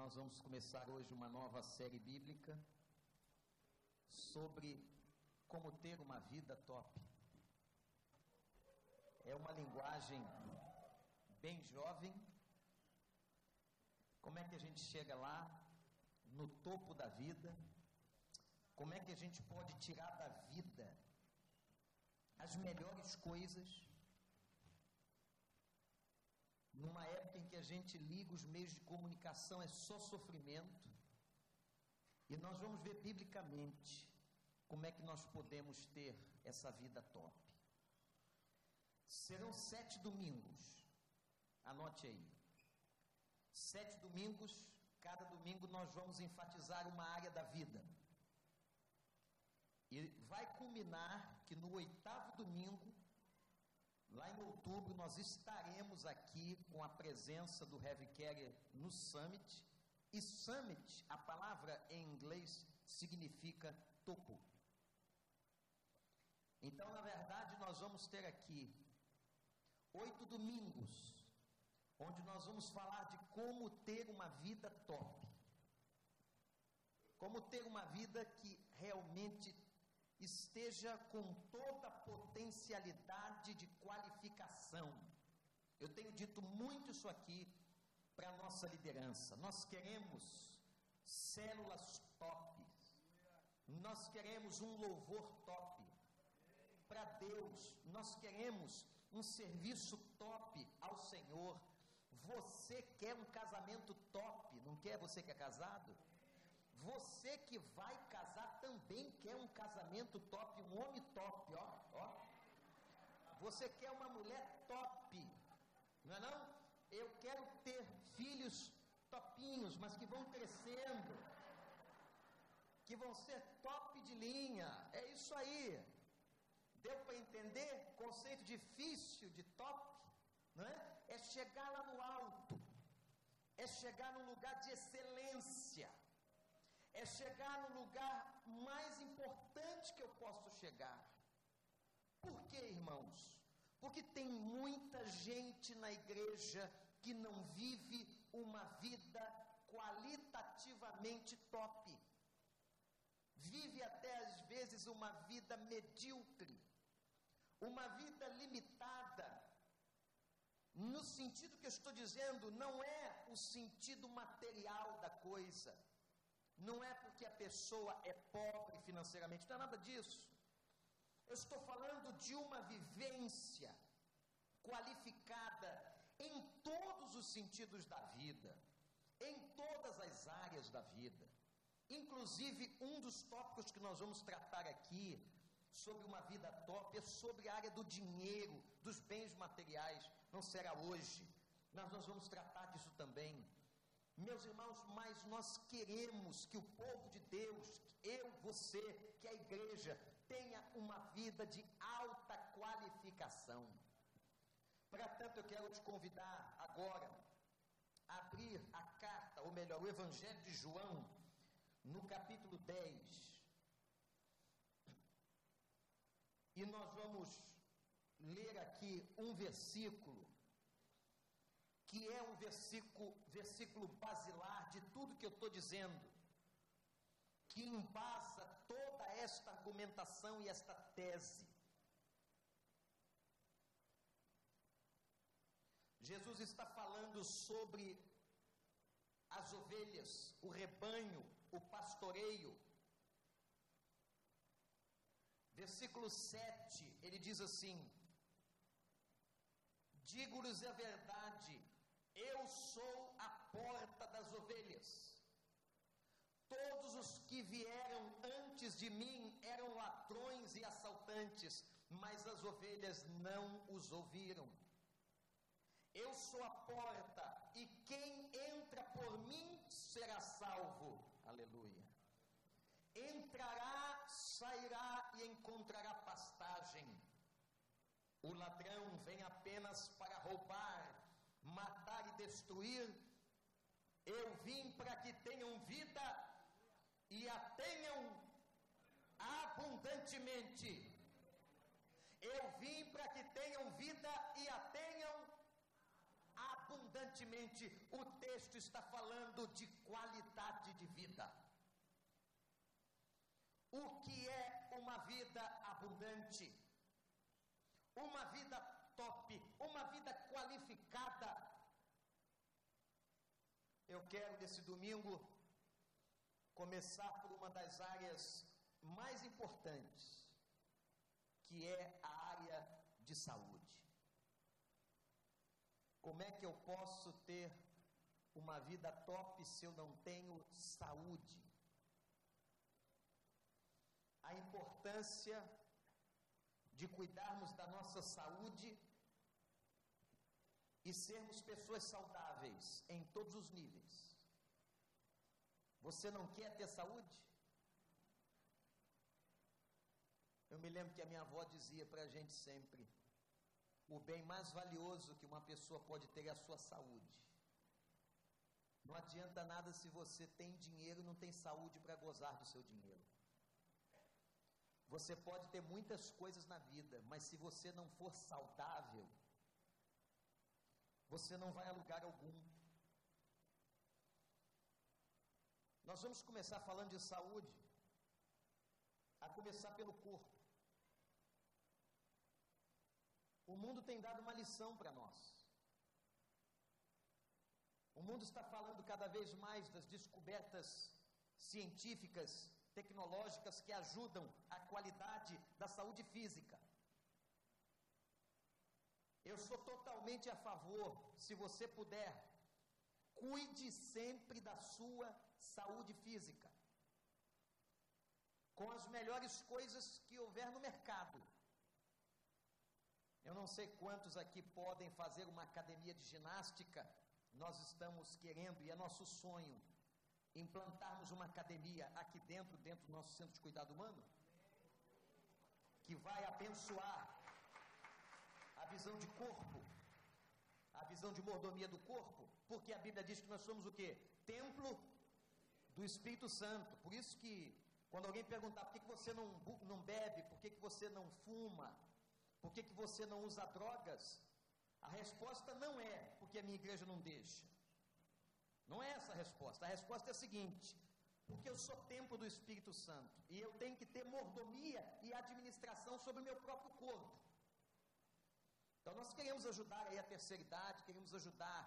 Nós vamos começar hoje uma nova série bíblica sobre como ter uma vida top. É uma linguagem bem jovem. Como é que a gente chega lá, no topo da vida? Como é que a gente pode tirar da vida as melhores coisas? Numa época em que a gente liga os meios de comunicação, é só sofrimento. E nós vamos ver biblicamente como é que nós podemos ter essa vida top. Serão sete domingos, anote aí. Sete domingos, cada domingo nós vamos enfatizar uma área da vida. E vai culminar que no oitavo domingo Lá em outubro nós estaremos aqui com a presença do Heavy Carrier no Summit. E Summit, a palavra em inglês significa topo. Então, na verdade, nós vamos ter aqui oito domingos, onde nós vamos falar de como ter uma vida top. Como ter uma vida que realmente esteja com toda a potencialidade de qualificação. Eu tenho dito muito isso aqui para a nossa liderança. Nós queremos células top. Nós queremos um louvor top para Deus. Nós queremos um serviço top ao Senhor. Você quer um casamento top, não quer você que é casado? Você que vai casar também quer um casamento top, um homem top, ó, ó. Você quer uma mulher top, não é não? Eu quero ter filhos topinhos, mas que vão crescendo, que vão ser top de linha. É isso aí. Deu para entender? Conceito difícil de top, não é? É chegar lá no alto, é chegar num lugar de excelência é chegar no lugar mais importante que eu posso chegar. Por quê, irmãos? Porque tem muita gente na igreja que não vive uma vida qualitativamente top. Vive até às vezes uma vida medíocre, uma vida limitada. No sentido que eu estou dizendo, não é o sentido material da coisa não é porque a pessoa é pobre financeiramente, não é nada disso. Eu estou falando de uma vivência qualificada em todos os sentidos da vida, em todas as áreas da vida. Inclusive, um dos tópicos que nós vamos tratar aqui sobre uma vida top é sobre a área do dinheiro, dos bens materiais. Não será hoje, mas nós vamos tratar disso também. Meus irmãos, mas nós queremos que o povo de Deus, eu, você, que a igreja, tenha uma vida de alta qualificação. Para tanto, eu quero te convidar agora a abrir a carta, ou melhor, o Evangelho de João, no capítulo 10. E nós vamos ler aqui um versículo que é um versículo, versículo basilar de tudo que eu estou dizendo, que embasa toda esta argumentação e esta tese. Jesus está falando sobre as ovelhas, o rebanho, o pastoreio. Versículo 7, ele diz assim: Digo-lhes a verdade, eu sou a porta das ovelhas. Todos os que vieram antes de mim eram ladrões e assaltantes, mas as ovelhas não os ouviram. Eu sou a porta, e quem entra por mim será salvo. Aleluia. Entrará, sairá e encontrará pastagem. O ladrão vem apenas para roubar, matar destruir. Eu vim para que tenham vida e a tenham abundantemente. Eu vim para que tenham vida e a tenham abundantemente o texto está falando de qualidade de vida. O que é uma vida abundante? Uma vida top, uma vida qualificada. Eu quero nesse domingo começar por uma das áreas mais importantes, que é a área de saúde. Como é que eu posso ter uma vida top se eu não tenho saúde? A importância de cuidarmos da nossa saúde e sermos pessoas saudáveis em todos os níveis. Você não quer ter saúde? Eu me lembro que a minha avó dizia para a gente sempre: o bem mais valioso que uma pessoa pode ter é a sua saúde. Não adianta nada se você tem dinheiro e não tem saúde para gozar do seu dinheiro. Você pode ter muitas coisas na vida, mas se você não for saudável, você não vai a lugar algum. Nós vamos começar falando de saúde, a começar pelo corpo. O mundo tem dado uma lição para nós. O mundo está falando cada vez mais das descobertas científicas, tecnológicas que ajudam a qualidade da saúde física. Eu sou totalmente a favor, se você puder, cuide sempre da sua saúde física. Com as melhores coisas que houver no mercado. Eu não sei quantos aqui podem fazer uma academia de ginástica. Nós estamos querendo, e é nosso sonho, implantarmos uma academia aqui dentro, dentro do nosso centro de cuidado humano, que vai abençoar a visão de corpo, a visão de mordomia do corpo, porque a Bíblia diz que nós somos o quê? Templo do Espírito Santo. Por isso que, quando alguém perguntar por que, você não, não bebe, por que, que você não fuma, por que, que você não usa drogas? A resposta não é porque a minha igreja não deixa. Não é essa a resposta. A resposta é a seguinte: porque eu sou templo do Espírito Santo e eu tenho que ter mordomia e administração sobre o meu próprio corpo. Então nós queremos ajudar aí a terceira idade, queremos ajudar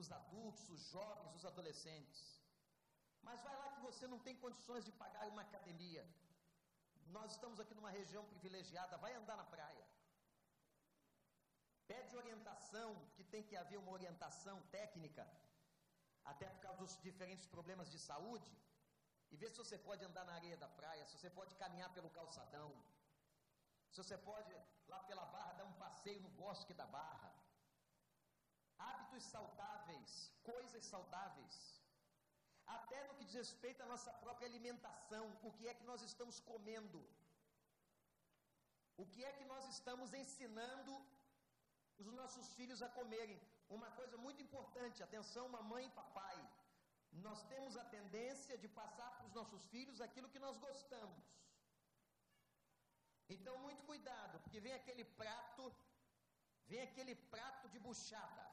os adultos, os jovens, os adolescentes. Mas vai lá que você não tem condições de pagar uma academia. Nós estamos aqui numa região privilegiada, vai andar na praia pede orientação, que tem que haver uma orientação técnica, até por causa dos diferentes problemas de saúde, e ver se você pode andar na areia da praia, se você pode caminhar pelo calçadão, se você pode lá pela barra dar um passeio no bosque da barra. Hábitos saudáveis, coisas saudáveis. Até no que diz respeito à nossa própria alimentação, o que é que nós estamos comendo? O que é que nós estamos ensinando os nossos filhos a comerem. Uma coisa muito importante, atenção, mamãe e papai. Nós temos a tendência de passar para os nossos filhos aquilo que nós gostamos. Então, muito cuidado, porque vem aquele prato, vem aquele prato de buchada.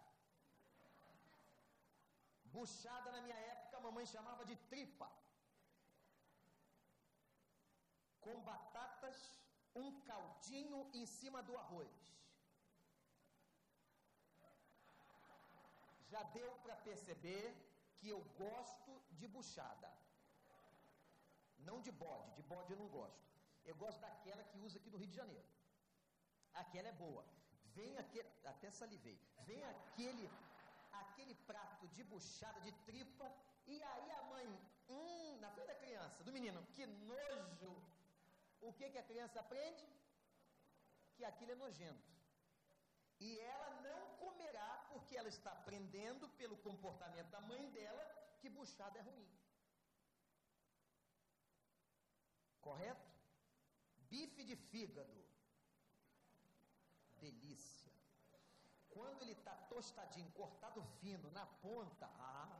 Buchada, na minha época, a mamãe chamava de tripa. Com batatas, um caldinho em cima do arroz. já deu para perceber que eu gosto de buchada. Não de bode, de bode eu não gosto. Eu gosto daquela que usa aqui no Rio de Janeiro. Aquela é boa. Vem aquele, até salivei. Vem aquele aquele prato de buchada de tripa e aí a mãe, hum, na frente da criança, do menino, que nojo. O que que a criança aprende? Que aquilo é nojento. E ela não comerá porque ela está aprendendo pelo comportamento da mãe dela que buchada é ruim. Correto? Bife de fígado. Delícia. Quando ele está tostadinho, cortado fino, na ponta, ah,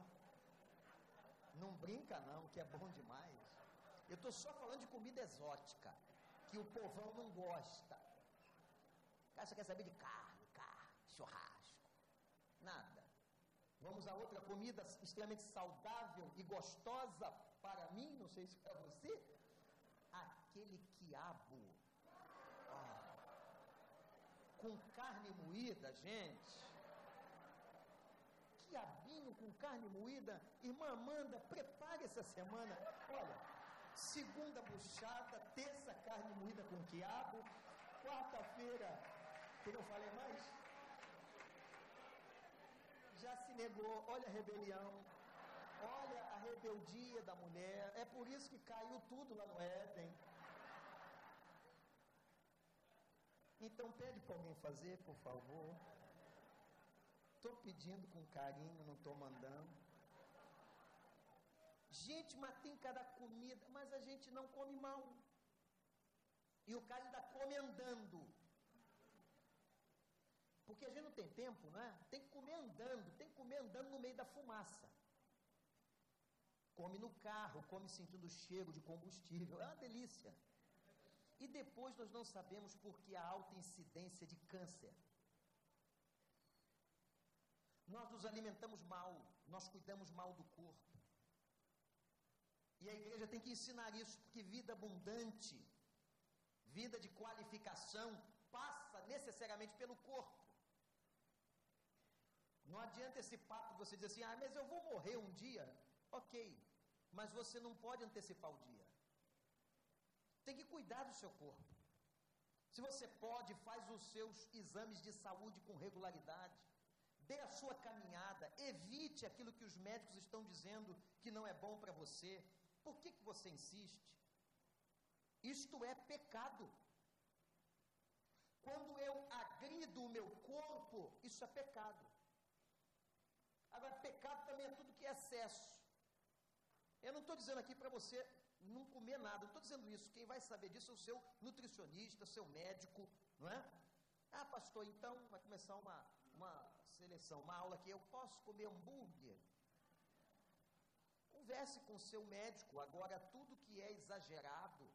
não brinca não, que é bom demais. Eu estou só falando de comida exótica, que o povão não gosta. Cara, você quer saber de carne? churrasco. Nada. Vamos a outra comida extremamente saudável e gostosa para mim, não sei se para você. Aquele quiabo. Ah, com carne moída, gente. Quiabinho com carne moída. Irmã Amanda, prepare essa semana. Olha, segunda buchada, terça carne moída com quiabo, quarta-feira, que não falei mais? Já se negou, olha a rebelião, olha a rebeldia da mulher, é por isso que caiu tudo lá no Éden. Então pede para alguém fazer, por favor. Estou pedindo com carinho, não estou mandando. Gente, mas tem cada comida, mas a gente não come mal. E o cara ainda come andando. Porque a gente não tem tempo, não é? Tem que comer andando, tem que comer andando no meio da fumaça. Come no carro, come sentindo o cheiro de combustível, é uma delícia. E depois nós não sabemos por que a alta incidência de câncer. Nós nos alimentamos mal, nós cuidamos mal do corpo. E a igreja tem que ensinar isso, porque vida abundante, vida de qualificação, passa necessariamente pelo corpo. Não adianta esse papo você dizer assim, ah, mas eu vou morrer um dia. Ok, mas você não pode antecipar o dia. Tem que cuidar do seu corpo. Se você pode, faz os seus exames de saúde com regularidade. Dê a sua caminhada, evite aquilo que os médicos estão dizendo que não é bom para você. Por que, que você insiste? Isto é pecado. Quando eu agrido o meu corpo, isso é pecado. Agora, pecado também é tudo que é excesso. Eu não estou dizendo aqui para você não comer nada, não estou dizendo isso. Quem vai saber disso é o seu nutricionista, seu médico, não é? Ah, pastor, então vai começar uma, uma seleção, uma aula que eu posso comer hambúrguer. Converse com o seu médico. Agora, tudo que é exagerado,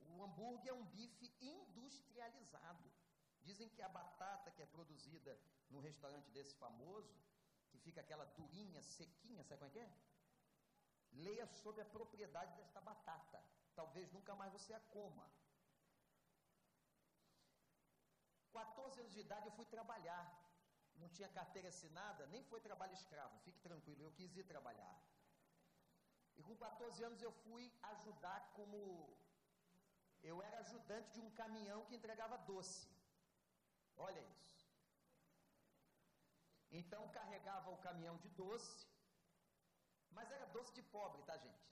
o hambúrguer é um bife industrializado. Dizem que a batata que é produzida num restaurante desse famoso, que fica aquela durinha, sequinha, sabe como é que é? Leia sobre a propriedade desta batata. Talvez nunca mais você a coma. 14 anos de idade eu fui trabalhar. Não tinha carteira assinada, nem foi trabalho escravo, fique tranquilo, eu quis ir trabalhar. E com 14 anos eu fui ajudar como. Eu era ajudante de um caminhão que entregava doce. Olha isso. Então carregava o caminhão de doce, mas era doce de pobre, tá, gente?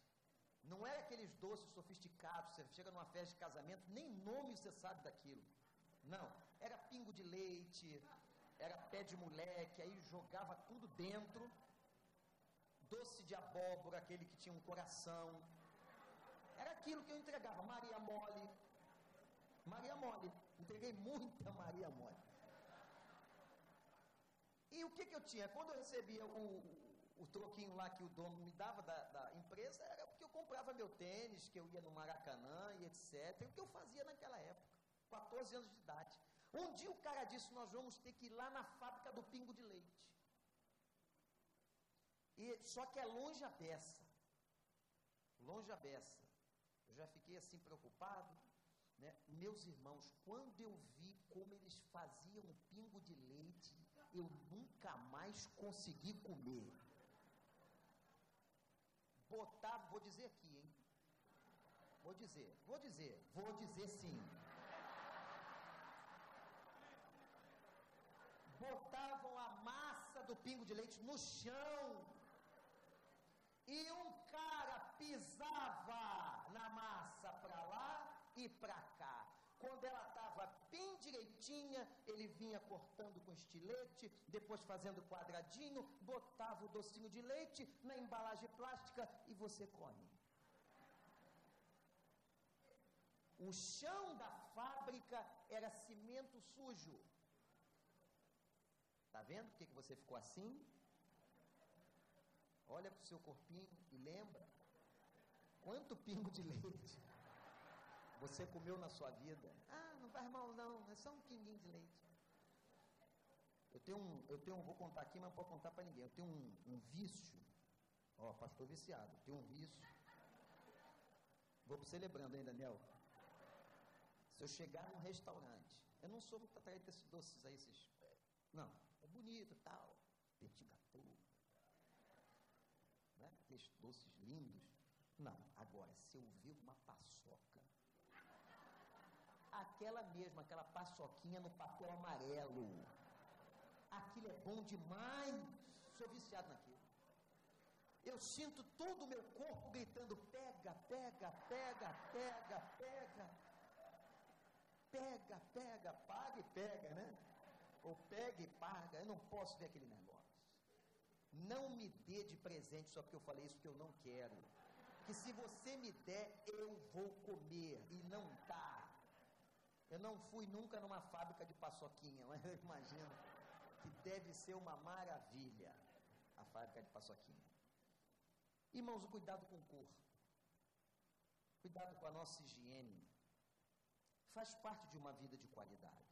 Não era aqueles doces sofisticados, você chega numa festa de casamento, nem nome você sabe daquilo. Não, era pingo de leite, era pé de moleque, aí jogava tudo dentro doce de abóbora, aquele que tinha um coração. Era aquilo que eu entregava, Maria Mole. Maria Mole. Entreguei muita Maria Mole. E o que, que eu tinha? Quando eu recebia o, o troquinho lá que o dono me dava da, da, empresa, era porque eu comprava meu tênis, que eu ia no Maracanã e etc. O que eu fazia naquela época, 14 anos de idade. Um dia o cara disse: Nós vamos ter que ir lá na fábrica do pingo de leite. E, só que é longe a beça. Longe a beça. Eu já fiquei assim preocupado. Né? Meus irmãos, quando eu vi como eles faziam o pingo de leite, eu nunca mais consegui comer. Botava, vou dizer aqui, hein? Vou dizer, vou dizer, vou dizer sim. Botavam a massa do pingo de leite no chão e um cara pisava na massa para lá e para cá. Quando ela direitinha, ele vinha cortando com estilete, depois fazendo quadradinho, botava o docinho de leite na embalagem plástica e você come. O chão da fábrica era cimento sujo. Tá vendo por que, que você ficou assim? Olha para o seu corpinho e lembra quanto pingo de leite você comeu na sua vida. Ah, não faz mal não, é só um pinguinho de leite. Eu tenho um, eu tenho um, vou contar aqui, mas não vou contar para ninguém. Eu tenho um, um vício. Ó, pastor viciado, eu tenho um vício. Vou para você lembrando, hein, Daniel? Se eu chegar num restaurante, eu não sou muito atraído desses doces aí, esses. É, não, é bonito tal. Petit gâteau. Né? Aqueles doces lindos. Não, agora, se eu ver uma paçoca, aquela mesma, aquela paçoquinha no papel amarelo, aquilo é bom demais. Sou viciado naquilo. Eu sinto todo o meu corpo gritando: pega, pega, pega, pega, pega. Pega, pega, paga e pega, né? Ou pega e paga. Eu não posso ver aquele negócio. Não me dê de presente só porque eu falei isso que eu não quero. Que se você me der, eu vou comer. E não tá. Eu não fui nunca numa fábrica de paçoquinha, mas eu imagino que deve ser uma maravilha a fábrica de paçoquinha. Irmãos, o cuidado com o corpo, cuidado com a nossa higiene, faz parte de uma vida de qualidade.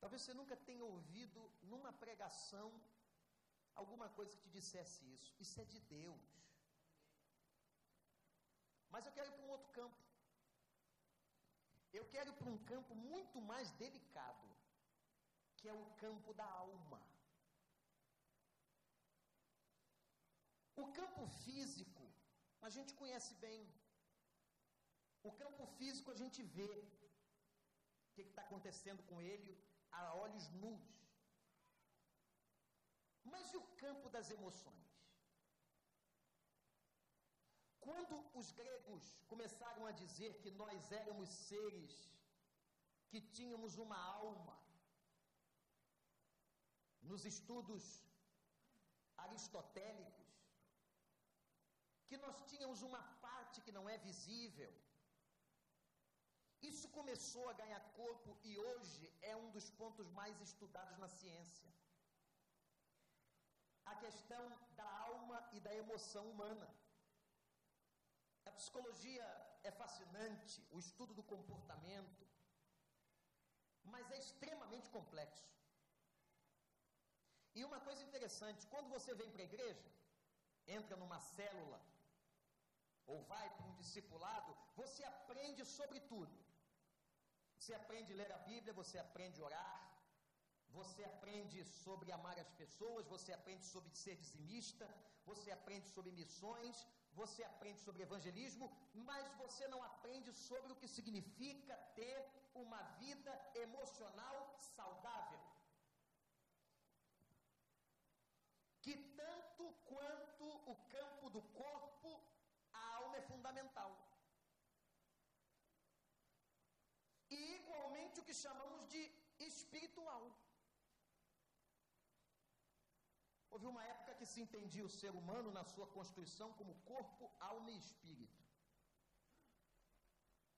Talvez você nunca tenha ouvido numa pregação alguma coisa que te dissesse isso. Isso é de Deus. Mas eu quero ir para um outro campo. Eu quero para um campo muito mais delicado, que é o campo da alma. O campo físico, a gente conhece bem. O campo físico a gente vê o que está acontecendo com ele a olhos nus. Mas e o campo das emoções? Quando os gregos começaram a dizer que nós éramos seres que tínhamos uma alma, nos estudos aristotélicos, que nós tínhamos uma parte que não é visível, isso começou a ganhar corpo e hoje é um dos pontos mais estudados na ciência. A questão da alma e da emoção humana. A psicologia é fascinante, o estudo do comportamento, mas é extremamente complexo. E uma coisa interessante, quando você vem para a igreja, entra numa célula, ou vai para um discipulado, você aprende sobre tudo. Você aprende a ler a Bíblia, você aprende a orar, você aprende sobre amar as pessoas, você aprende sobre ser dizimista, você aprende sobre missões, você aprende sobre evangelismo, mas você não aprende sobre o que significa ter uma vida emocional saudável. Que tanto quanto o campo do corpo, a alma é fundamental. E igualmente o que chamamos de espiritual. Houve uma época se entendia o ser humano na sua constituição como corpo, alma e espírito.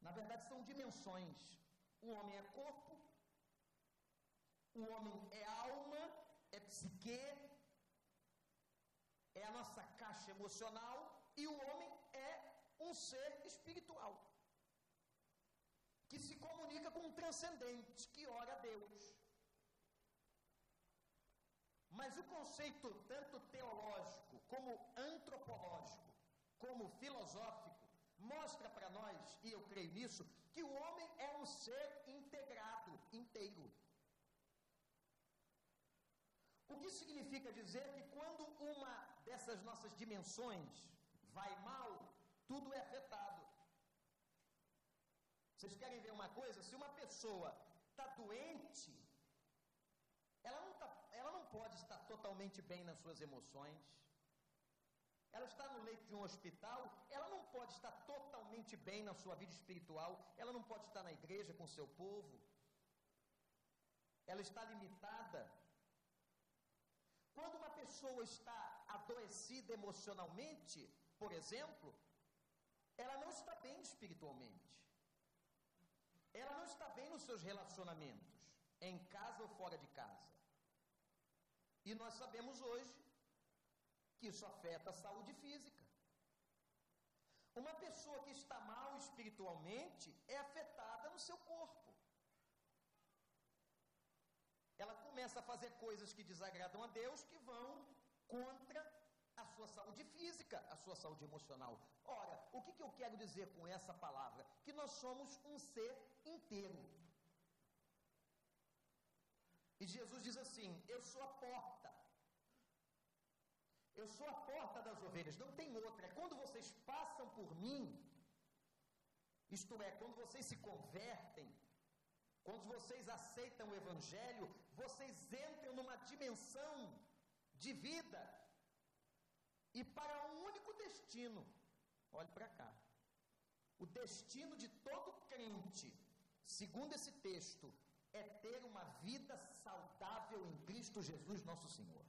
Na verdade, são dimensões. O homem é corpo, o homem é alma, é psique, é a nossa caixa emocional, e o homem é um ser espiritual que se comunica com um transcendente, que ora a Deus. Mas o conceito, tanto teológico, como antropológico, como filosófico, mostra para nós, e eu creio nisso, que o homem é um ser integrado, inteiro. O que significa dizer que quando uma dessas nossas dimensões vai mal, tudo é afetado. Vocês querem ver uma coisa? Se uma pessoa está doente, ela não, pode estar totalmente bem nas suas emoções. Ela está no leito de um hospital, ela não pode estar totalmente bem na sua vida espiritual, ela não pode estar na igreja com seu povo. Ela está limitada. Quando uma pessoa está adoecida emocionalmente, por exemplo, ela não está bem espiritualmente. Ela não está bem nos seus relacionamentos, em casa ou fora de casa. E nós sabemos hoje que isso afeta a saúde física. Uma pessoa que está mal espiritualmente é afetada no seu corpo. Ela começa a fazer coisas que desagradam a Deus, que vão contra a sua saúde física, a sua saúde emocional. Ora, o que, que eu quero dizer com essa palavra? Que nós somos um ser inteiro. E Jesus diz assim: Eu sou a porta. Eu sou a porta das ovelhas, não tem outra. É quando vocês passam por mim, isto é, quando vocês se convertem, quando vocês aceitam o Evangelho, vocês entram numa dimensão de vida e para um único destino. Olhe para cá. O destino de todo crente, segundo esse texto, é ter uma vida saudável em Cristo Jesus, nosso Senhor.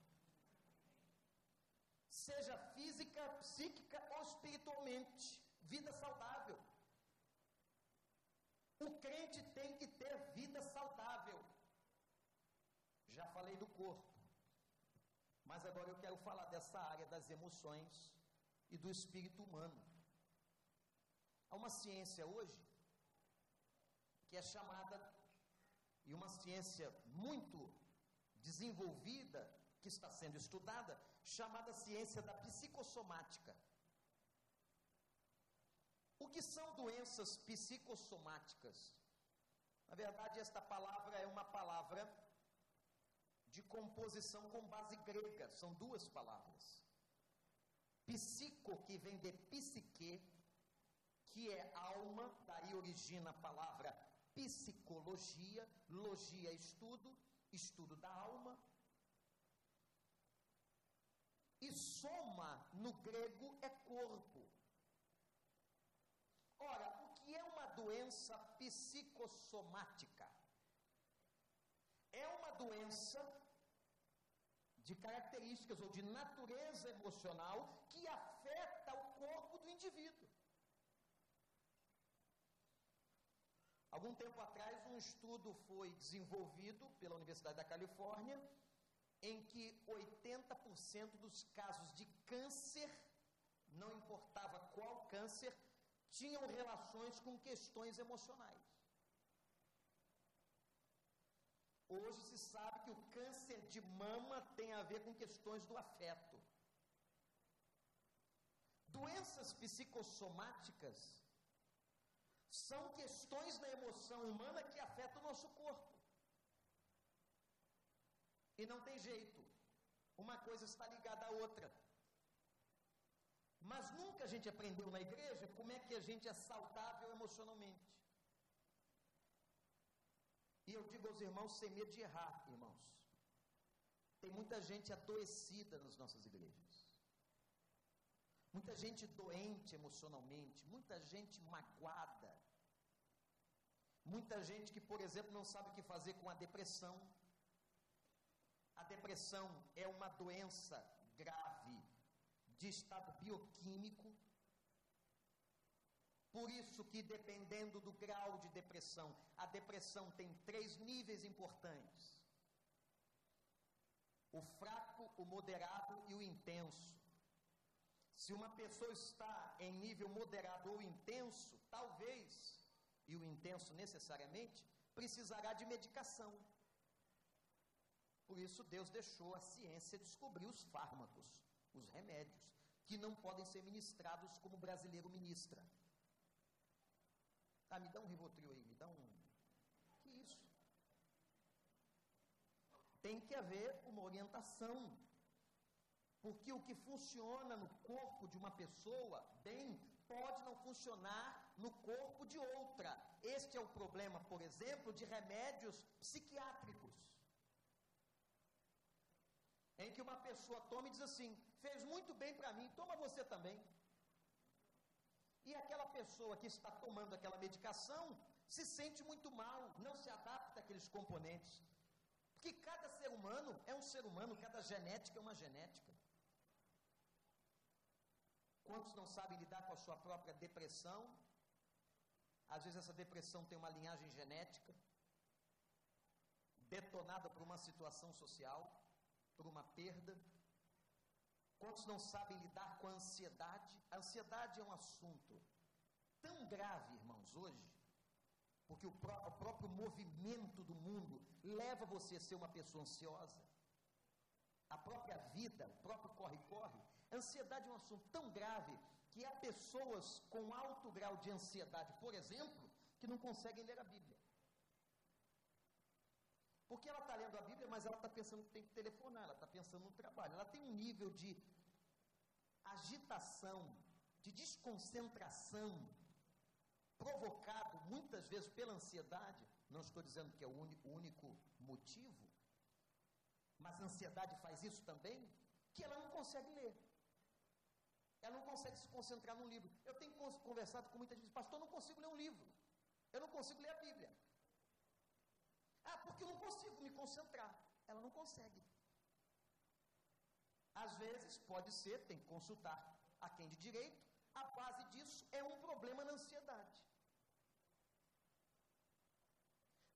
Seja física, psíquica ou espiritualmente, vida saudável. O crente tem que ter vida saudável. Já falei do corpo. Mas agora eu quero falar dessa área das emoções e do espírito humano. Há uma ciência hoje que é chamada, e uma ciência muito desenvolvida, que está sendo estudada, chamada ciência da psicossomática. O que são doenças psicossomáticas? Na verdade, esta palavra é uma palavra de composição com base grega, são duas palavras. Psico, que vem de psique, que é alma, daí origina a palavra psicologia, logia é estudo, estudo da alma. E soma, no grego, é corpo. Ora, o que é uma doença psicossomática? É uma doença de características ou de natureza emocional que afeta o corpo do indivíduo. Algum tempo atrás, um estudo foi desenvolvido pela Universidade da Califórnia, em que 80% dos casos de câncer, não importava qual câncer, tinham relações com questões emocionais. Hoje se sabe que o câncer de mama tem a ver com questões do afeto. Doenças psicossomáticas são questões da emoção humana que afetam o nosso corpo. E não tem jeito. Uma coisa está ligada à outra. Mas nunca a gente aprendeu na igreja como é que a gente é saudável emocionalmente. E eu digo aos irmãos sem medo de errar, irmãos. Tem muita gente adoecida nas nossas igrejas. Muita gente doente emocionalmente, muita gente magoada. Muita gente que, por exemplo, não sabe o que fazer com a depressão. A depressão é uma doença grave de estado bioquímico. Por isso que dependendo do grau de depressão, a depressão tem três níveis importantes: o fraco, o moderado e o intenso. Se uma pessoa está em nível moderado ou intenso, talvez, e o intenso necessariamente, precisará de medicação. Por isso Deus deixou a ciência descobrir os fármacos, os remédios, que não podem ser ministrados como o brasileiro ministra. Ah, me dá um Rivotril aí, me dá um. Que isso? Tem que haver uma orientação. Porque o que funciona no corpo de uma pessoa bem pode não funcionar no corpo de outra. Este é o problema, por exemplo, de remédios psiquiátricos. Em que uma pessoa toma e diz assim: fez muito bem para mim, toma você também. E aquela pessoa que está tomando aquela medicação se sente muito mal, não se adapta àqueles componentes. Porque cada ser humano é um ser humano, cada genética é uma genética. Quantos não sabem lidar com a sua própria depressão? Às vezes essa depressão tem uma linhagem genética, detonada por uma situação social, por uma perda. Quantos não sabem lidar com a ansiedade? A ansiedade é um assunto tão grave, irmãos, hoje, porque o, pró o próprio movimento do mundo leva você a ser uma pessoa ansiosa. A própria vida, o próprio corre-corre. Ansiedade é um assunto tão grave que há pessoas com alto grau de ansiedade, por exemplo, que não conseguem ler a Bíblia. Porque ela está lendo a Bíblia, mas ela está pensando que tem que telefonar, ela está pensando no trabalho. Ela tem um nível de agitação, de desconcentração, provocado muitas vezes pela ansiedade. Não estou dizendo que é o único motivo, mas a ansiedade faz isso também, que ela não consegue ler. Ela não consegue se concentrar num livro. Eu tenho conversado com muita gente, pastor, eu não consigo ler um livro. Eu não consigo ler a Bíblia. Ah, porque eu não consigo me concentrar. Ela não consegue. Às vezes, pode ser, tem que consultar a quem de direito, a base disso é um problema na ansiedade.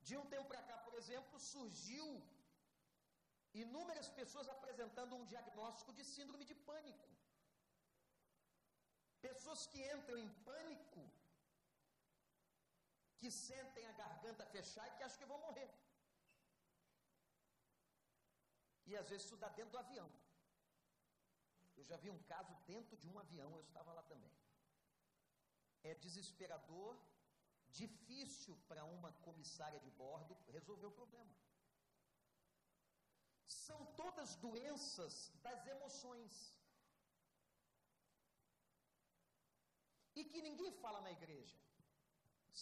De um tempo para cá, por exemplo, surgiu inúmeras pessoas apresentando um diagnóstico de síndrome de pânico. Pessoas que entram em pânico que sentem a garganta fechar e que acham que vão morrer. E às vezes isso dá dentro do avião. Eu já vi um caso dentro de um avião, eu estava lá também. É desesperador, difícil para uma comissária de bordo resolver o problema. São todas doenças das emoções. E que ninguém fala na igreja.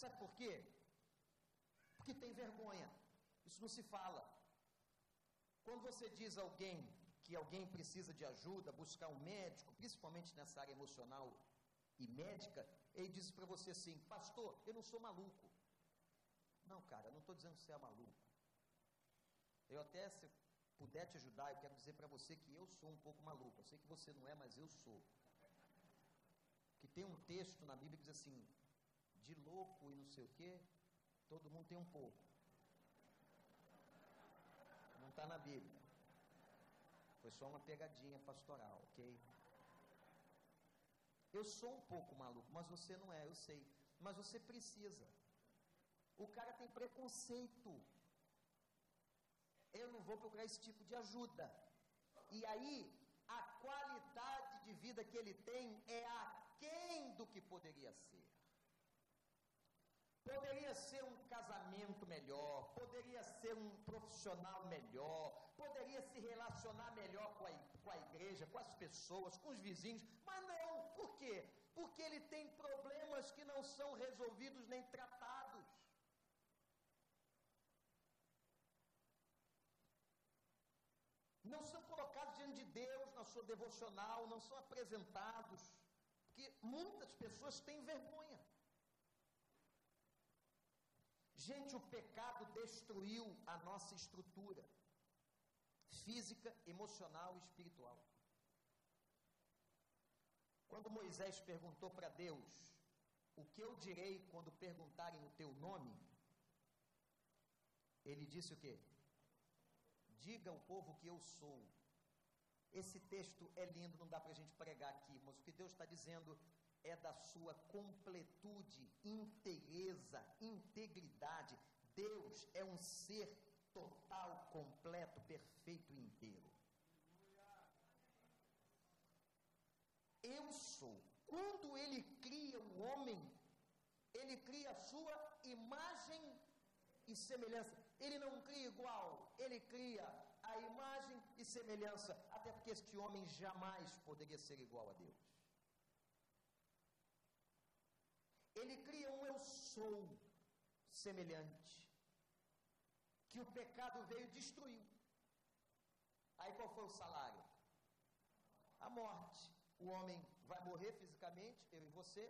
Sabe por quê? Porque tem vergonha. Isso não se fala. Quando você diz a alguém que alguém precisa de ajuda, buscar um médico, principalmente nessa área emocional e médica, ele diz para você assim: Pastor, eu não sou maluco. Não, cara, eu não estou dizendo que você é maluco. Eu até, se puder te ajudar, eu quero dizer para você que eu sou um pouco maluco. Eu sei que você não é, mas eu sou. Que tem um texto na Bíblia que diz assim: de louco e não sei o quê, todo mundo tem um pouco. Não está na Bíblia. Foi só uma pegadinha pastoral, ok? Eu sou um pouco maluco, mas você não é, eu sei. Mas você precisa. O cara tem preconceito. Eu não vou procurar esse tipo de ajuda. E aí, a qualidade de vida que ele tem é aquém do que poderia ser. Poderia ser um casamento melhor, poderia ser um profissional melhor, poderia se relacionar melhor com a, com a igreja, com as pessoas, com os vizinhos, mas não, por quê? Porque ele tem problemas que não são resolvidos nem tratados. Não são colocados diante de Deus na sua devocional, não são apresentados, porque muitas pessoas têm vergonha. Gente, o pecado destruiu a nossa estrutura física, emocional e espiritual. Quando Moisés perguntou para Deus: O que eu direi quando perguntarem o teu nome? Ele disse o quê? Diga ao povo que eu sou. Esse texto é lindo, não dá para a gente pregar aqui, mas o que Deus está dizendo é da sua completude, inteireza, integridade. Deus é um ser total, completo, perfeito e inteiro. Eu sou. Quando ele cria o homem, ele cria a sua imagem e semelhança. Ele não cria igual, ele cria a imagem e semelhança, até porque este homem jamais poderia ser igual a Deus. Ele cria um eu sou semelhante, que o pecado veio e destruiu. Aí qual foi o salário? A morte. O homem vai morrer fisicamente, eu e você.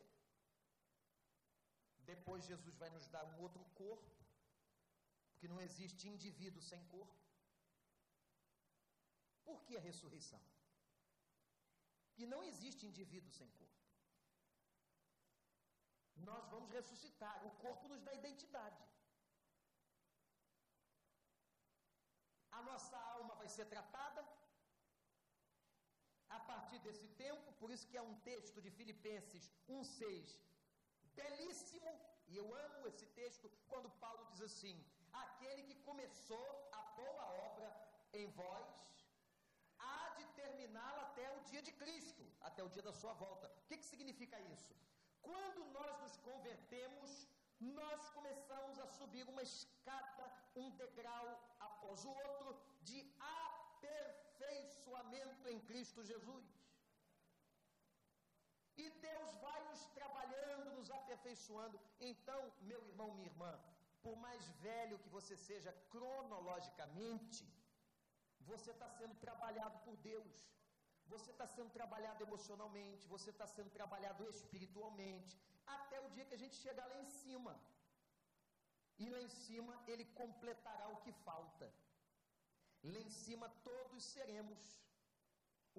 Depois Jesus vai nos dar um outro corpo, porque não existe indivíduo sem corpo. Por que a ressurreição? E não existe indivíduo sem corpo nós vamos ressuscitar. O corpo nos dá identidade. A nossa alma vai ser tratada a partir desse tempo, por isso que é um texto de Filipenses 1:6, belíssimo, E eu amo esse texto quando Paulo diz assim: aquele que começou a boa obra em vós, terminá-la até o dia de Cristo, até o dia da sua volta. O que, que significa isso? Quando nós nos convertemos, nós começamos a subir uma escada, um degrau após o outro, de aperfeiçoamento em Cristo Jesus. E Deus vai nos trabalhando, nos aperfeiçoando. Então, meu irmão, minha irmã, por mais velho que você seja cronologicamente, você está sendo trabalhado por Deus. Você está sendo trabalhado emocionalmente, você está sendo trabalhado espiritualmente, até o dia que a gente chegar lá em cima. E lá em cima ele completará o que falta. Lá em cima todos seremos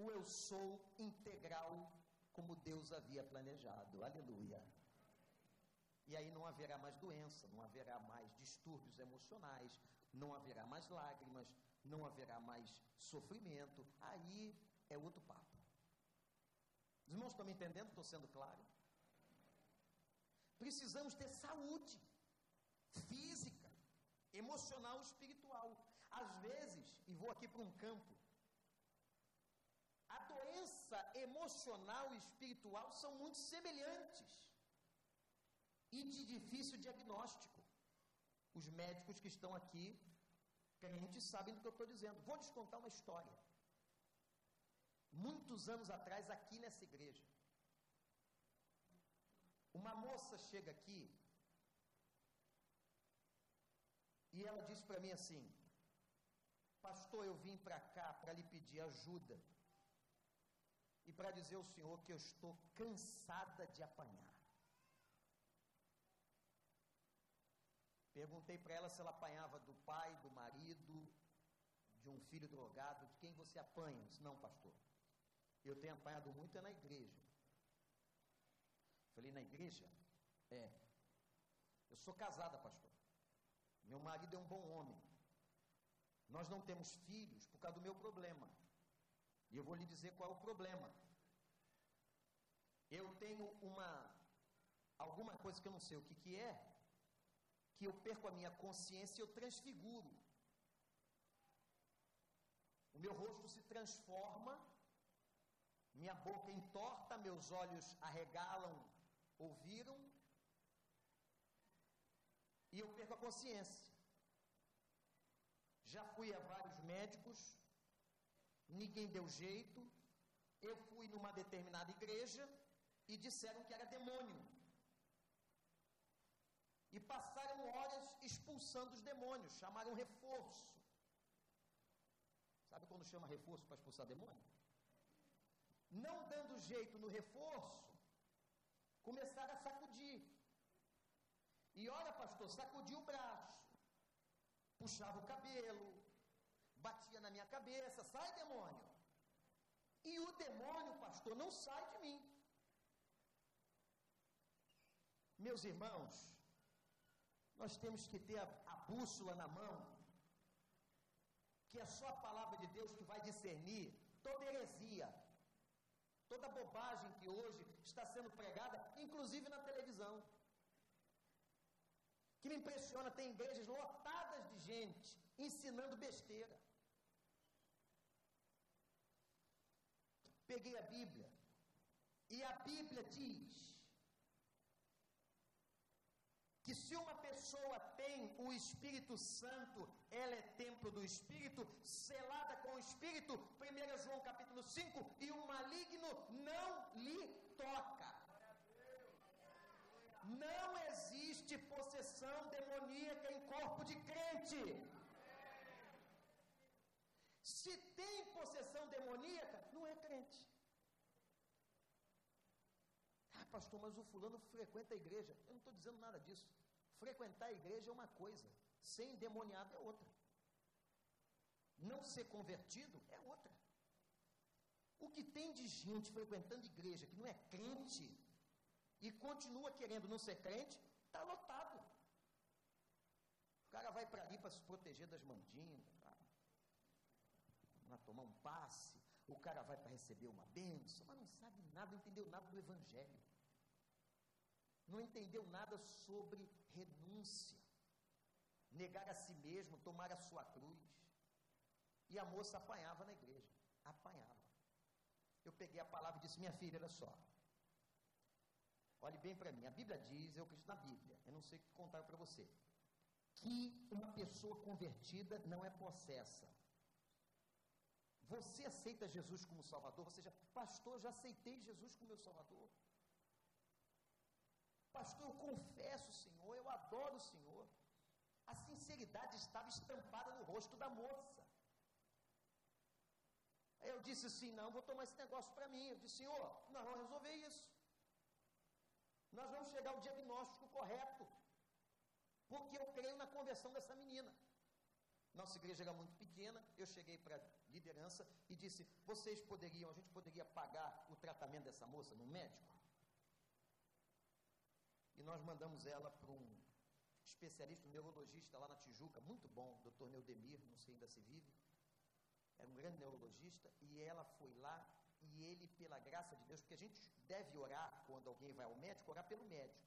o eu sou integral como Deus havia planejado. Aleluia. E aí não haverá mais doença, não haverá mais distúrbios emocionais, não haverá mais lágrimas, não haverá mais sofrimento. Aí é outro papo. Os irmãos estão me entendendo? Estou sendo claro? Precisamos ter saúde física, emocional, espiritual. Às vezes, e vou aqui para um campo, a doença emocional e espiritual são muito semelhantes e de difícil diagnóstico. Os médicos que estão aqui, crentes, sabem do que eu estou dizendo. Vou lhes contar uma história. Muitos anos atrás, aqui nessa igreja, uma moça chega aqui e ela disse para mim assim: Pastor, eu vim para cá para lhe pedir ajuda e para dizer ao Senhor que eu estou cansada de apanhar. Perguntei para ela se ela apanhava do pai, do marido, de um filho drogado, de quem você apanha? disse, não, pastor. Eu tenho apanhado muito é na igreja. Falei, na igreja? É. Eu sou casada, pastor. Meu marido é um bom homem. Nós não temos filhos por causa do meu problema. E eu vou lhe dizer qual é o problema. Eu tenho uma alguma coisa que eu não sei o que, que é, que eu perco a minha consciência e eu transfiguro. O meu rosto se transforma, minha boca entorta, meus olhos arregalam, ouviram, e eu perco a consciência. Já fui a vários médicos, ninguém deu jeito. Eu fui numa determinada igreja e disseram que era demônio. E passaram horas expulsando os demônios, chamaram reforço. Sabe quando chama reforço para expulsar demônio? Não dando jeito no reforço, começaram a sacudir. E olha, pastor, sacudia o braço, puxava o cabelo, batia na minha cabeça, sai demônio. E o demônio, pastor, não sai de mim. Meus irmãos, nós temos que ter a, a bússola na mão, que é só a palavra de Deus que vai discernir toda heresia, toda bobagem que hoje está sendo pregada, inclusive na televisão. Que me impressiona, tem igrejas lotadas de gente ensinando besteira. Peguei a Bíblia, e a Bíblia diz que se uma pessoa tem o Espírito Santo, ela é templo do Espírito, selada com o Espírito, 1 João capítulo 5, e o maligno não lhe toca. Não existe possessão demoníaca em corpo de crente. Se tem possessão demoníaca, não é crente pastor, mas o fulano frequenta a igreja. Eu não estou dizendo nada disso. Frequentar a igreja é uma coisa, ser endemoniado é outra. Não ser convertido é outra. O que tem de gente frequentando igreja que não é crente e continua querendo não ser crente, está lotado. O cara vai para ali para se proteger das mandingas, para tomar um passe, o cara vai para receber uma bênção, mas não sabe nada, não entendeu nada do Evangelho. Não entendeu nada sobre renúncia, negar a si mesmo, tomar a sua cruz. E a moça apanhava na igreja, apanhava. Eu peguei a palavra e disse: Minha filha, olha só. Olhe bem para mim, a Bíblia diz, eu acredito na Bíblia, eu não sei o que contaram para você, que uma pessoa convertida não é possessa. Você aceita Jesus como Salvador? Você já, pastor, já aceitei Jesus como meu Salvador. Pastor, eu confesso o Senhor, eu adoro o Senhor. A sinceridade estava estampada no rosto da moça. Aí eu disse assim: não, vou tomar esse negócio para mim. Eu disse: Senhor, nós vamos resolver isso. Nós vamos chegar ao diagnóstico correto. Porque eu creio na conversão dessa menina. Nossa igreja era muito pequena, eu cheguei para a liderança e disse: vocês poderiam, a gente poderia pagar o tratamento dessa moça no médico? E nós mandamos ela para um especialista, um neurologista lá na Tijuca, muito bom, doutor Neudemir, não sei ainda se vive. Era um grande neurologista, e ela foi lá, e ele, pela graça de Deus, porque a gente deve orar quando alguém vai ao médico, orar pelo médico.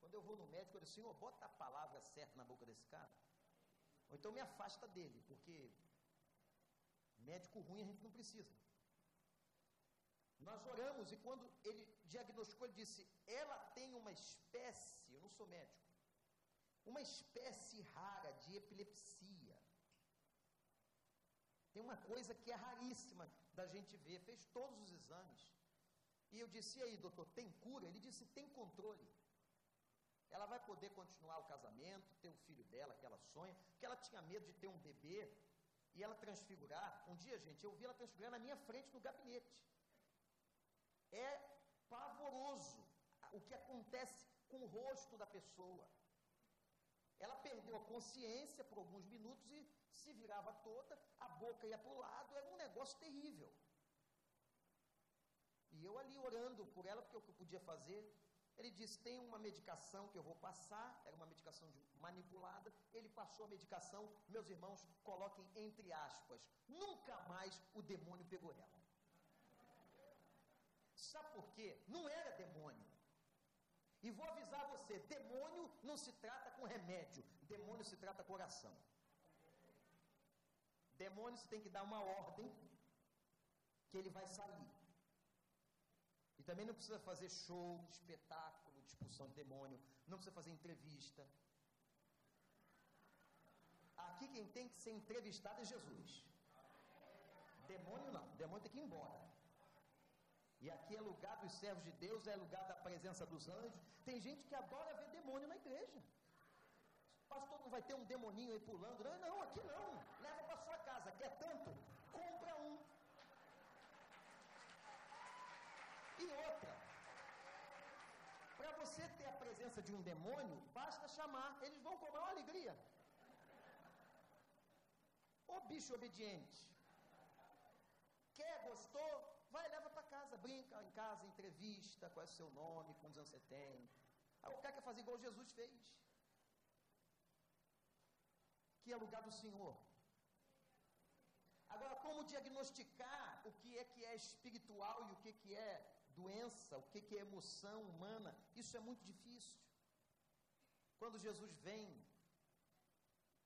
Quando eu vou no médico, eu digo, Senhor, bota a palavra certa na boca desse cara. Ou então me afasta dele, porque médico ruim a gente não precisa. Nós oramos e quando ele diagnosticou, ele disse: ela tem uma espécie, eu não sou médico, uma espécie rara de epilepsia. Tem uma coisa que é raríssima da gente ver, fez todos os exames. E eu disse: e aí, doutor, tem cura? Ele disse: tem controle. Ela vai poder continuar o casamento, ter o filho dela que ela sonha, porque ela tinha medo de ter um bebê e ela transfigurar. Um dia, gente, eu vi ela transfigurar na minha frente no gabinete. É pavoroso o que acontece com o rosto da pessoa. Ela perdeu a consciência por alguns minutos e se virava toda, a boca ia para o lado, era um negócio terrível. E eu ali orando por ela, porque o que eu podia fazer, ele disse: tem uma medicação que eu vou passar, era uma medicação manipulada. Ele passou a medicação, meus irmãos, coloquem entre aspas, nunca mais o demônio pegou ela. Sabe por quê? Não era demônio. E vou avisar você: demônio não se trata com remédio, demônio se trata com oração. Demônio você tem que dar uma ordem que ele vai sair. E também não precisa fazer show, espetáculo, de expulsão de demônio, não precisa fazer entrevista. Aqui quem tem que ser entrevistado é Jesus. Demônio não, demônio tem que ir embora. E aqui é lugar dos servos de Deus, é lugar da presença dos anjos. Tem gente que adora ver demônio na igreja. Pastor, não vai ter um demoninho aí pulando? Não, não aqui não. Leva para sua casa. Quer tanto? Compra um. E outra, para você ter a presença de um demônio, basta chamar, eles vão com maior alegria. Ô bicho obediente, quer, gostou? Vai, leva casa, brinca em casa, entrevista, qual é o seu nome, quantos anos você tem. O cara quer fazer igual Jesus fez. Que é lugar do Senhor. Agora, como diagnosticar o que é que é espiritual e o que, que é doença, o que, que é emoção humana, isso é muito difícil. Quando Jesus vem,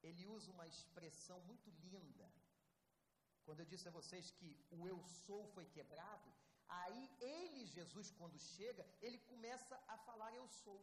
ele usa uma expressão muito linda. Quando eu disse a vocês que o eu sou foi quebrado, aí ele, Jesus, quando chega, ele começa a falar eu sou.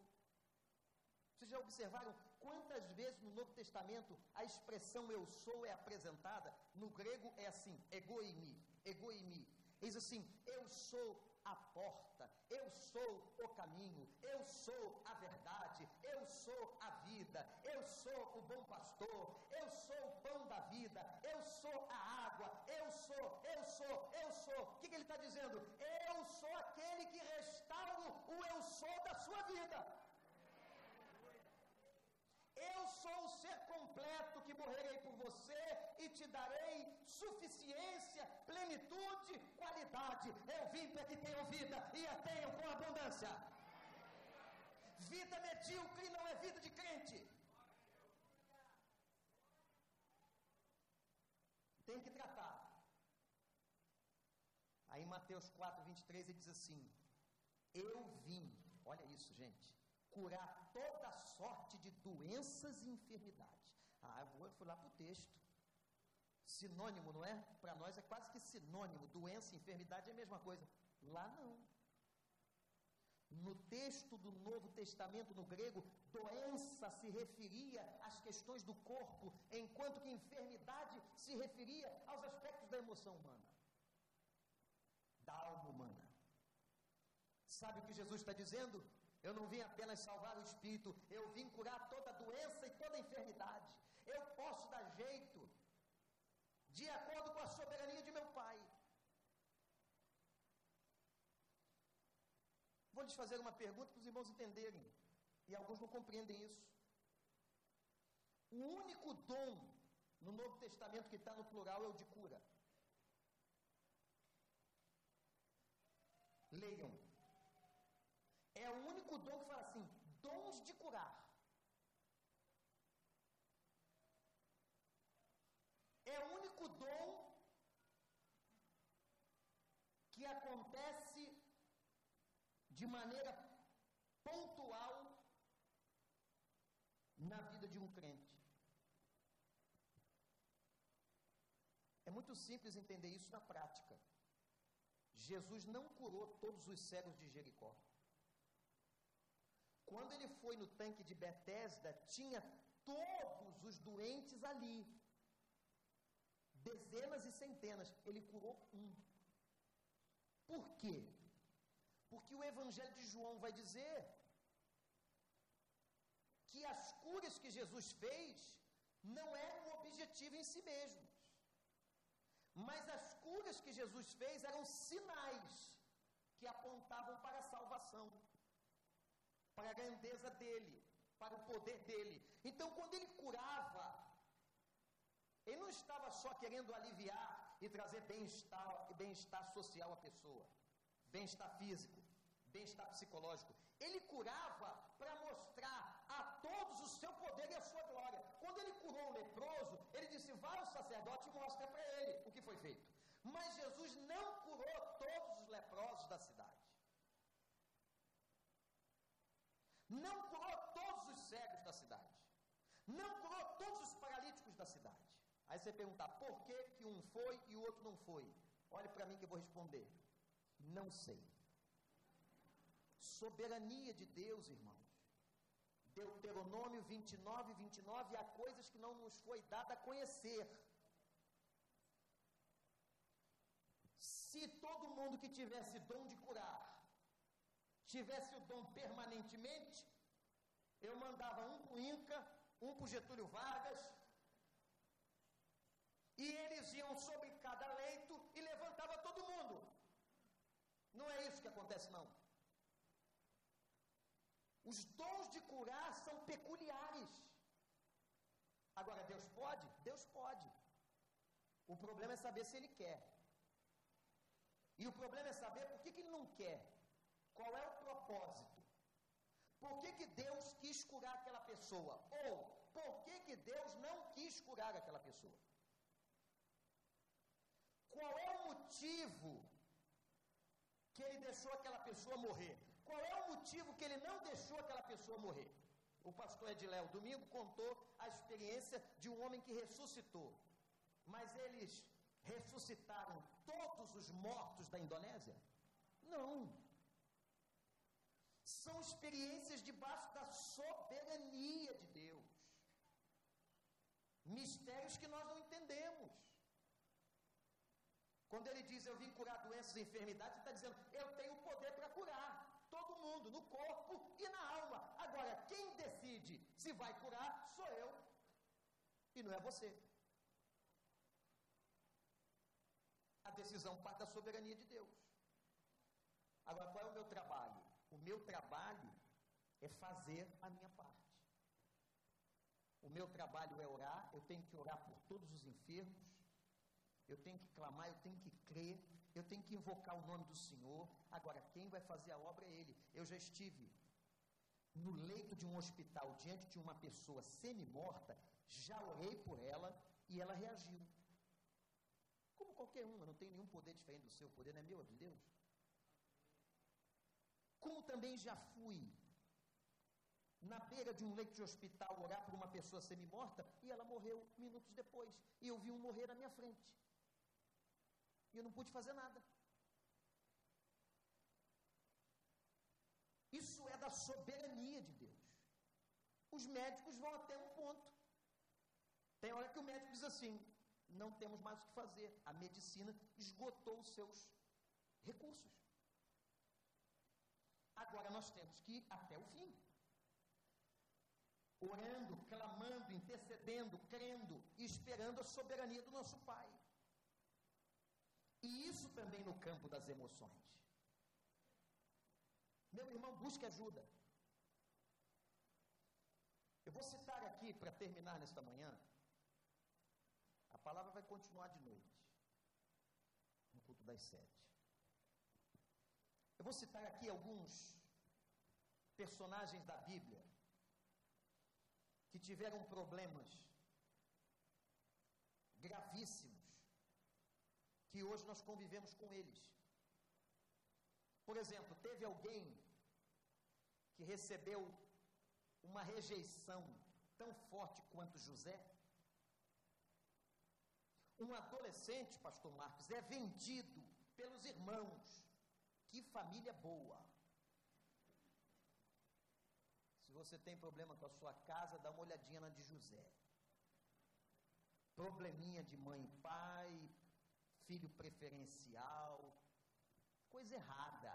Vocês já observaram quantas vezes no Novo Testamento a expressão eu sou é apresentada? No grego é assim, egoimi, egoimi. Diz assim, eu sou a porta, eu sou o caminho, eu sou a verdade, eu sou a vida, eu sou o bom pastor, eu sou o pão da vida, sou, eu sou, eu sou. O que, que ele está dizendo? Eu sou aquele que restauro o eu sou da sua vida. Eu sou o ser completo que morrerei por você e te darei suficiência, plenitude, qualidade. Eu vim para que tenham vida e a tenham com abundância. Vida medíocre não é vida de crente. Tem que tratar. Aí em Mateus 4, 23 ele diz assim: Eu vim olha isso, gente, curar toda sorte de doenças e enfermidades. Ah, eu fui lá para o texto. Sinônimo, não é? Para nós é quase que sinônimo. Doença e enfermidade é a mesma coisa. Lá não. No texto do Novo Testamento, no grego, doença se referia às questões do corpo, enquanto que enfermidade se referia aos aspectos da emoção humana, da alma humana. Sabe o que Jesus está dizendo? Eu não vim apenas salvar o espírito, eu vim curar toda doença e toda enfermidade. Eu posso dar jeito, de acordo com a soberania de meu Pai. Vou lhes fazer uma pergunta para os irmãos entenderem, e alguns não compreendem isso. O único dom no Novo Testamento que está no plural é o de cura. Leiam. É o único dom que fala assim: dons de curar. É o único dom que acontece de maneira pontual na vida de um crente. É muito simples entender isso na prática. Jesus não curou todos os cegos de Jericó. Quando ele foi no tanque de Betesda, tinha todos os doentes ali. Dezenas e centenas. Ele curou um. Por quê? Porque o Evangelho de João vai dizer que as curas que Jesus fez não eram um objetivo em si mesmos. Mas as curas que Jesus fez eram sinais que apontavam para a salvação, para a grandeza dele, para o poder dele. Então, quando ele curava, ele não estava só querendo aliviar e trazer bem-estar bem social à pessoa, bem-estar físico, bem-estar psicológico. Ele curava para mostrar a todos o seu poder e a sua glória. Quando ele curou o leproso, ele disse: Vá ao sacerdote e mostra para ele o que foi feito. Mas Jesus não curou todos os leprosos da cidade. Não curou todos os cegos da cidade. Não curou todos os paralíticos da cidade. Aí você perguntar por que, que um foi e o outro não foi. Olhe para mim que eu vou responder. Não sei. Soberania de Deus, irmãos. Deuteronômio 29, 29, há coisas que não nos foi dada a conhecer. Se todo mundo que tivesse dom de curar, tivesse o dom permanentemente, eu mandava um para o Inca, um para o Getúlio Vargas, e eles iam sobre cada leito e levantava todo mundo. Não é isso que acontece, não. Os dons de curar são peculiares. Agora, Deus pode? Deus pode. O problema é saber se Ele quer. E o problema é saber por que, que Ele não quer. Qual é o propósito? Por que, que Deus quis curar aquela pessoa? Ou por que, que Deus não quis curar aquela pessoa? Qual é o motivo que ele deixou aquela pessoa morrer? Qual é o motivo que ele não deixou aquela pessoa morrer? O pastor Ediléo domingo contou a experiência de um homem que ressuscitou. Mas eles ressuscitaram todos os mortos da Indonésia? Não. São experiências debaixo da soberania de Deus. Mistérios que nós não entendemos. Quando ele diz eu vim curar doenças e enfermidades, ele está dizendo eu tenho o poder para curar todo mundo, no corpo e na alma. Agora, quem decide se vai curar sou eu e não é você. Decisão parte da soberania de Deus. Agora, qual é o meu trabalho? O meu trabalho é fazer a minha parte. O meu trabalho é orar, eu tenho que orar por todos os enfermos, eu tenho que clamar, eu tenho que crer, eu tenho que invocar o nome do Senhor. Agora, quem vai fazer a obra é Ele. Eu já estive no leito de um hospital diante de uma pessoa semi-morta, já orei por ela e ela reagiu. Como qualquer um, eu não tenho nenhum poder diferente do seu poder, não é meu, é de Deus. Como também já fui na beira de um leito de hospital orar por uma pessoa semi-morta e ela morreu minutos depois. E eu vi um morrer na minha frente. E eu não pude fazer nada. Isso é da soberania de Deus. Os médicos vão até um ponto. Tem hora que o médico diz assim: não temos mais o que fazer. A medicina esgotou os seus recursos. Agora nós temos que ir até o fim. Orando, clamando, intercedendo, crendo e esperando a soberania do nosso Pai. E isso também no campo das emoções. Meu irmão, busque ajuda. Eu vou citar aqui, para terminar nesta manhã, palavra vai continuar de noite, no culto das sete. Eu vou citar aqui alguns personagens da Bíblia que tiveram problemas gravíssimos, que hoje nós convivemos com eles. Por exemplo, teve alguém que recebeu uma rejeição tão forte quanto José? Um adolescente, pastor Marcos, é vendido pelos irmãos. Que família boa. Se você tem problema com a sua casa, dá uma olhadinha na de José. Probleminha de mãe e pai, filho preferencial, coisa errada.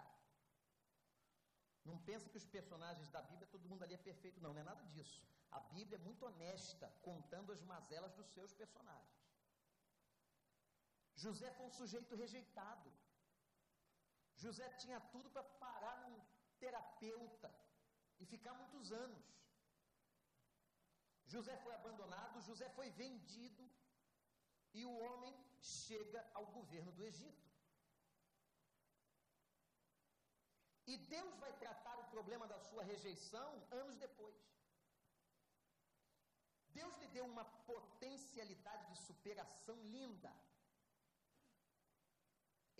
Não pensa que os personagens da Bíblia, todo mundo ali é perfeito, não, não é nada disso. A Bíblia é muito honesta, contando as mazelas dos seus personagens. José foi um sujeito rejeitado. José tinha tudo para parar num terapeuta e ficar muitos anos. José foi abandonado, José foi vendido e o homem chega ao governo do Egito. E Deus vai tratar o problema da sua rejeição anos depois. Deus lhe deu uma potencialidade de superação linda.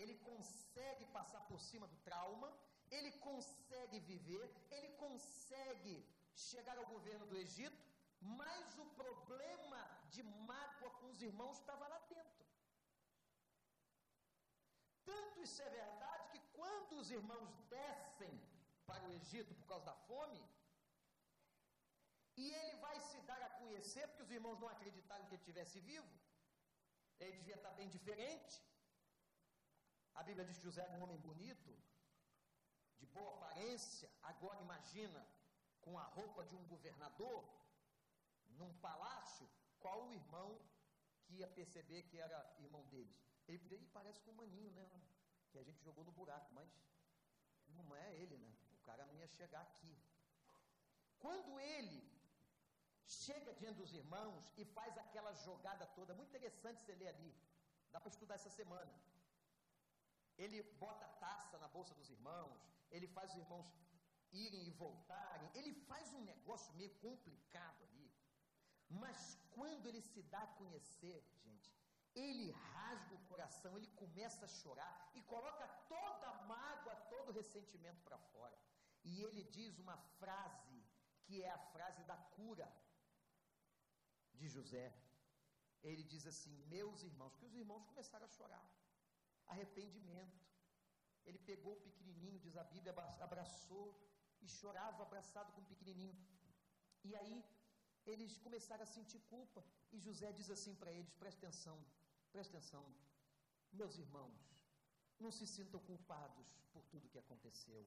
Ele consegue passar por cima do trauma, ele consegue viver, ele consegue chegar ao governo do Egito, mas o problema de mágoa com os irmãos estava lá dentro. Tanto isso é verdade que quando os irmãos descem para o Egito por causa da fome, e ele vai se dar a conhecer, porque os irmãos não acreditaram que ele estivesse vivo, ele devia estar bem diferente. A Bíblia diz que José era um homem bonito, de boa aparência. Agora imagina, com a roupa de um governador, num palácio, qual o irmão que ia perceber que era irmão deles? Ele poderia, parece com o maninho, né? Que a gente jogou no buraco, mas não é ele, né? O cara não ia chegar aqui. Quando ele chega diante dos irmãos e faz aquela jogada toda, muito interessante você ler ali, dá para estudar essa semana. Ele bota a taça na bolsa dos irmãos, ele faz os irmãos irem e voltarem, ele faz um negócio meio complicado ali. Mas quando ele se dá a conhecer, gente, ele rasga o coração, ele começa a chorar e coloca toda a mágoa, todo o ressentimento para fora. E ele diz uma frase que é a frase da cura de José. Ele diz assim: Meus irmãos, que os irmãos começaram a chorar. Arrependimento. Ele pegou o pequenininho, diz a Bíblia, abraçou e chorava abraçado com o pequenininho. E aí eles começaram a sentir culpa. E José diz assim para eles: presta atenção, presta atenção, meus irmãos, não se sintam culpados por tudo que aconteceu,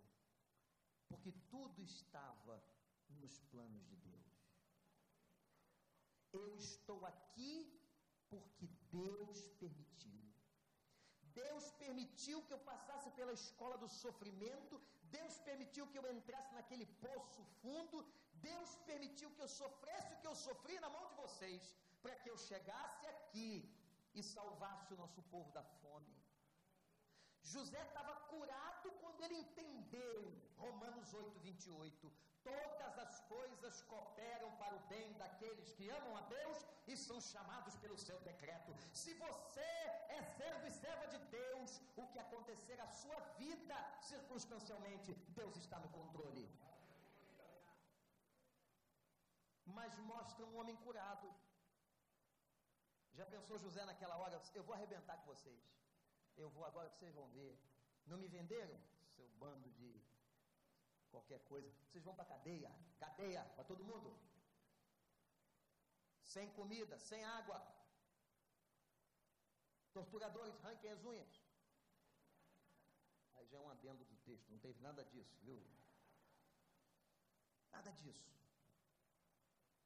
porque tudo estava nos planos de Deus. Eu estou aqui porque Deus permitiu. Deus permitiu que eu passasse pela escola do sofrimento, Deus permitiu que eu entrasse naquele poço fundo, Deus permitiu que eu sofresse o que eu sofri na mão de vocês, para que eu chegasse aqui e salvasse o nosso povo da fome. José estava curado quando ele entendeu Romanos 8, 28. Todas as coisas cooperam para o bem daqueles que amam a Deus e são chamados pelo seu decreto. Se você é servo e serva de Deus, o que acontecer à sua vida, circunstancialmente, Deus está no controle. Mas mostra um homem curado. Já pensou José naquela hora? Eu vou arrebentar com vocês. Eu vou agora que vocês vão ver. Não me venderam? Seu bando de qualquer coisa. Vocês vão para cadeia. Cadeia para todo mundo. Sem comida, sem água. Torturadores, arranquem as unhas. Aí já é um adendo do texto, não teve nada disso, viu? Nada disso.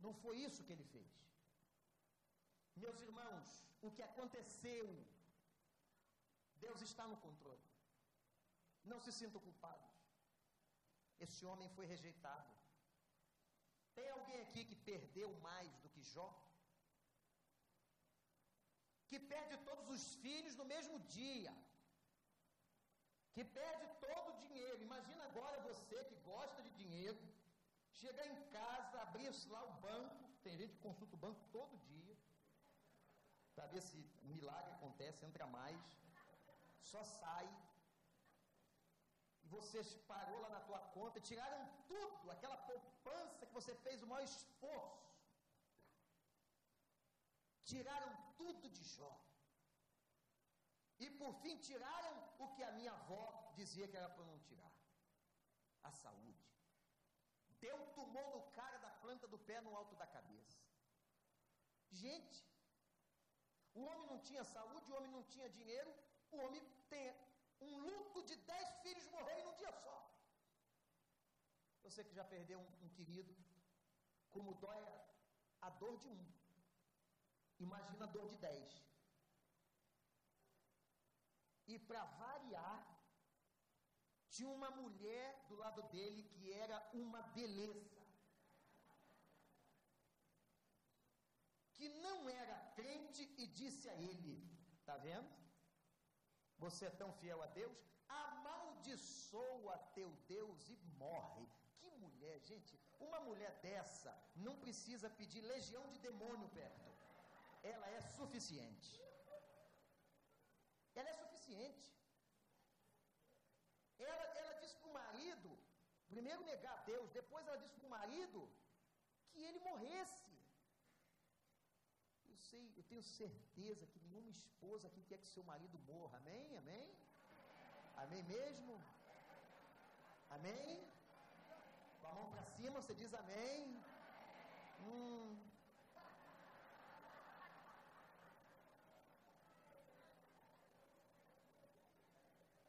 Não foi isso que ele fez. Meus irmãos, o que aconteceu, Deus está no controle. Não se sintam culpados. Esse homem foi rejeitado. Tem alguém aqui que perdeu mais do que Jó? Que perde todos os filhos no mesmo dia. Que perde todo o dinheiro. Imagina agora você que gosta de dinheiro, chegar em casa, abrir lá o banco. Tem gente que consulta o banco todo dia. Para ver se um milagre acontece, entra mais. Só sai você parou lá na tua conta, tiraram tudo, aquela poupança que você fez o maior esforço. Tiraram tudo de Jó. E por fim tiraram o que a minha avó dizia que era para não tirar: a saúde. Deu tumor no cara da planta do pé no alto da cabeça. Gente, o homem não tinha saúde, o homem não tinha dinheiro, o homem tem um luto de dez filhos morrerem num dia só. Você que já perdeu um, um querido, como dói a, a dor de um. Imagina a dor de dez. E para variar, tinha uma mulher do lado dele que era uma beleza. Que não era crente e disse a ele: Está vendo? Você é tão fiel a Deus? Amaldiçoa teu Deus e morre. Que mulher, gente. Uma mulher dessa não precisa pedir legião de demônio perto. Ela é suficiente. Ela é suficiente. Ela, ela disse para o marido, primeiro negar a Deus, depois ela disse para o marido que ele morresse sei, eu tenho certeza que nenhuma esposa aqui quer que seu marido morra. Amém? Amém? Amém mesmo? Amém? Com a mão para cima você diz amém. Hum.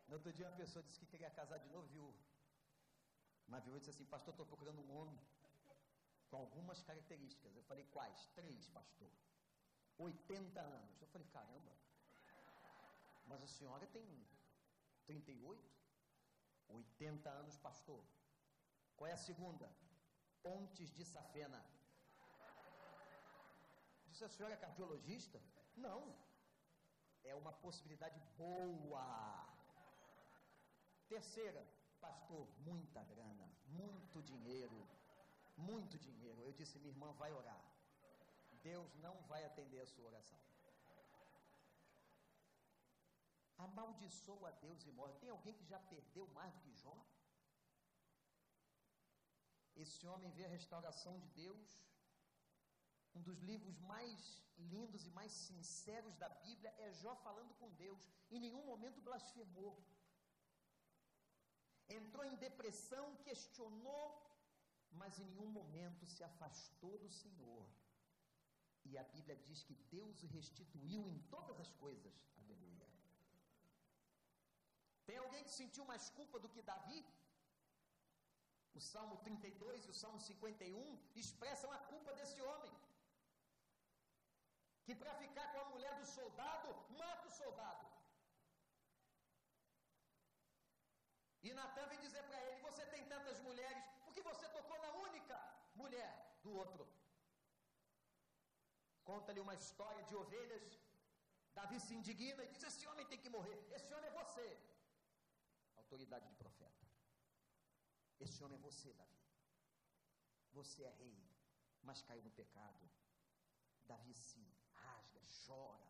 No outro dia uma pessoa disse que queria casar de novo, viu? Uma viúva disse assim, pastor, estou procurando um homem com algumas características. Eu falei, quais? Três, pastor. 80 anos. Eu falei, caramba, mas a senhora tem 38? 80 anos, pastor. Qual é a segunda? Pontes de Safena. Disse a senhora é cardiologista? Não. É uma possibilidade boa. Terceira, pastor, muita grana, muito dinheiro, muito dinheiro. Eu disse, minha irmã vai orar. Deus não vai atender a sua oração. Amaldiçoa a Deus e morre. Tem alguém que já perdeu mais do que Jó? Esse homem vê a restauração de Deus. Um dos livros mais lindos e mais sinceros da Bíblia é Jó falando com Deus. Em nenhum momento blasfemou. Entrou em depressão, questionou, mas em nenhum momento se afastou do Senhor. E a Bíblia diz que Deus o restituiu em todas as coisas. Aleluia. Tem alguém que sentiu mais culpa do que Davi? O Salmo 32 e o Salmo 51 expressam a culpa desse homem. Que para ficar com a mulher do soldado, mata o soldado. E Natan vem dizer para ele: Você tem tantas mulheres, porque você tocou na única mulher do outro. Conta-lhe uma história de ovelhas. Davi se indigna e diz: Esse homem tem que morrer. Esse homem é você. Autoridade de profeta. Esse homem é você, Davi. Você é rei, mas caiu no pecado. Davi se rasga, chora.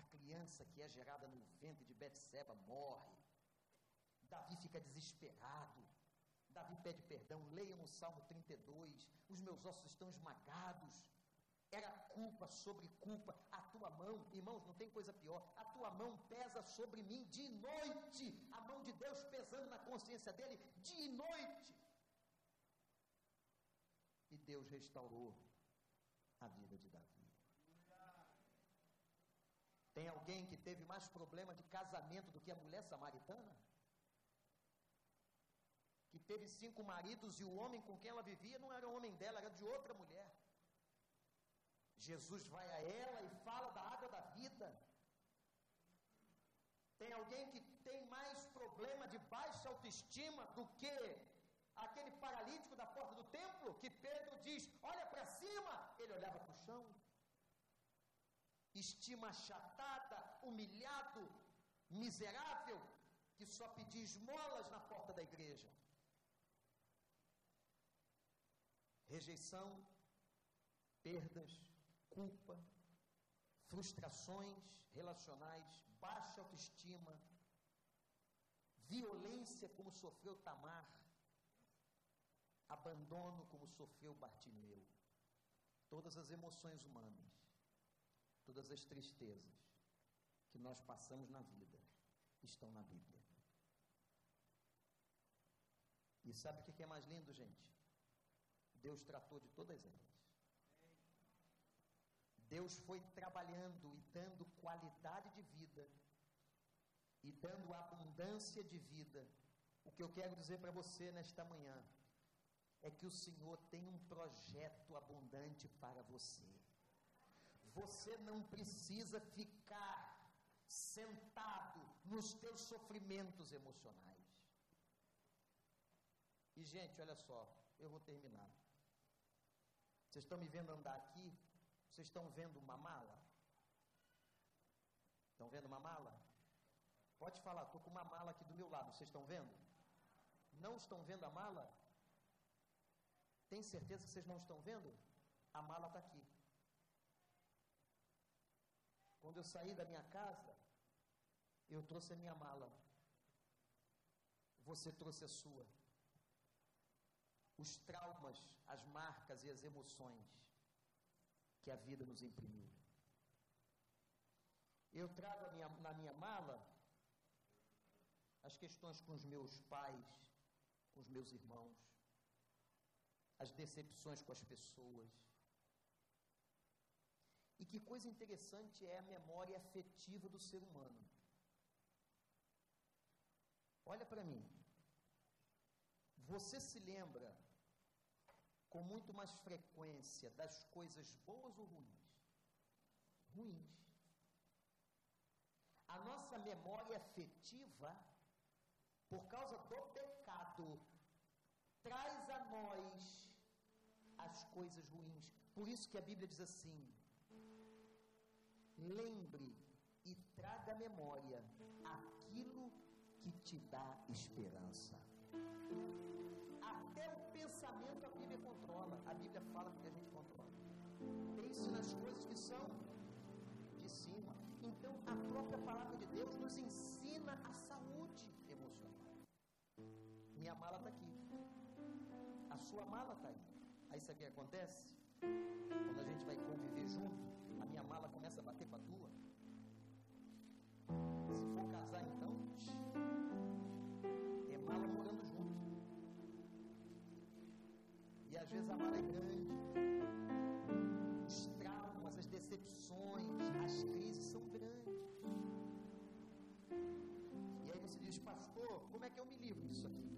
A criança que é gerada no ventre de Betseba morre. Davi fica desesperado. Davi pede perdão. Leiam o Salmo 32. Os meus ossos estão esmagados. Era culpa sobre culpa. A tua mão, irmãos, não tem coisa pior. A tua mão pesa sobre mim de noite. A mão de Deus pesando na consciência dele de noite. E Deus restaurou a vida de Davi. Tem alguém que teve mais problema de casamento do que a mulher samaritana? Que teve cinco maridos e o homem com quem ela vivia não era o homem dela, era de outra mulher. Jesus vai a ela e fala da água da vida. Tem alguém que tem mais problema de baixa autoestima do que aquele paralítico da porta do templo, que Pedro diz: Olha para cima, ele olhava para o chão estima achatada, humilhado, miserável, que só pedia esmolas na porta da igreja. Rejeição, perdas, culpa, frustrações relacionais, baixa autoestima, violência como sofreu Tamar, abandono como sofreu Bartimeu. Todas as emoções humanas todas as tristezas que nós passamos na vida estão na Bíblia. E sabe o que é mais lindo, gente? Deus tratou de todas elas. Deus foi trabalhando e dando qualidade de vida e dando abundância de vida. O que eu quero dizer para você nesta manhã é que o Senhor tem um projeto abundante para você. Você não precisa ficar sentado nos teus sofrimentos emocionais. E, gente, olha só, eu vou terminar. Vocês estão me vendo andar aqui? Vocês estão vendo uma mala? Estão vendo uma mala? Pode falar, estou com uma mala aqui do meu lado. Vocês estão vendo? Não estão vendo a mala? Tem certeza que vocês não estão vendo? A mala está aqui. Quando eu saí da minha casa, eu trouxe a minha mala. Você trouxe a sua. Os traumas, as marcas e as emoções que a vida nos imprimiu. Eu trago minha, na minha mala as questões com os meus pais, com os meus irmãos, as decepções com as pessoas, e que coisa interessante é a memória afetiva do ser humano. Olha para mim. Você se lembra com muito mais frequência das coisas boas ou ruins? Ruins. A nossa memória afetiva, por causa do pecado, traz a nós as coisas ruins. Por isso que a Bíblia diz assim: lembre e traga à memória aquilo que te dá esperança. A Bíblia fala que a gente controla. Pense nas coisas que são de cima. Então, a própria palavra de Deus nos ensina a saúde emocional. Minha mala está aqui. A sua mala está aí. Aí sabe o que acontece? Quando a gente vai conviver junto, a minha mala começa a bater com a vezes a mala é grande. Os traumas, as decepções, as crises são grandes. E aí você diz, pastor, como é que eu me livro disso aqui?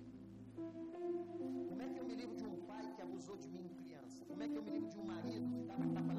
Como é que eu me livro de um pai que abusou de mim criança? Como é que eu me livro de um marido que dava tapa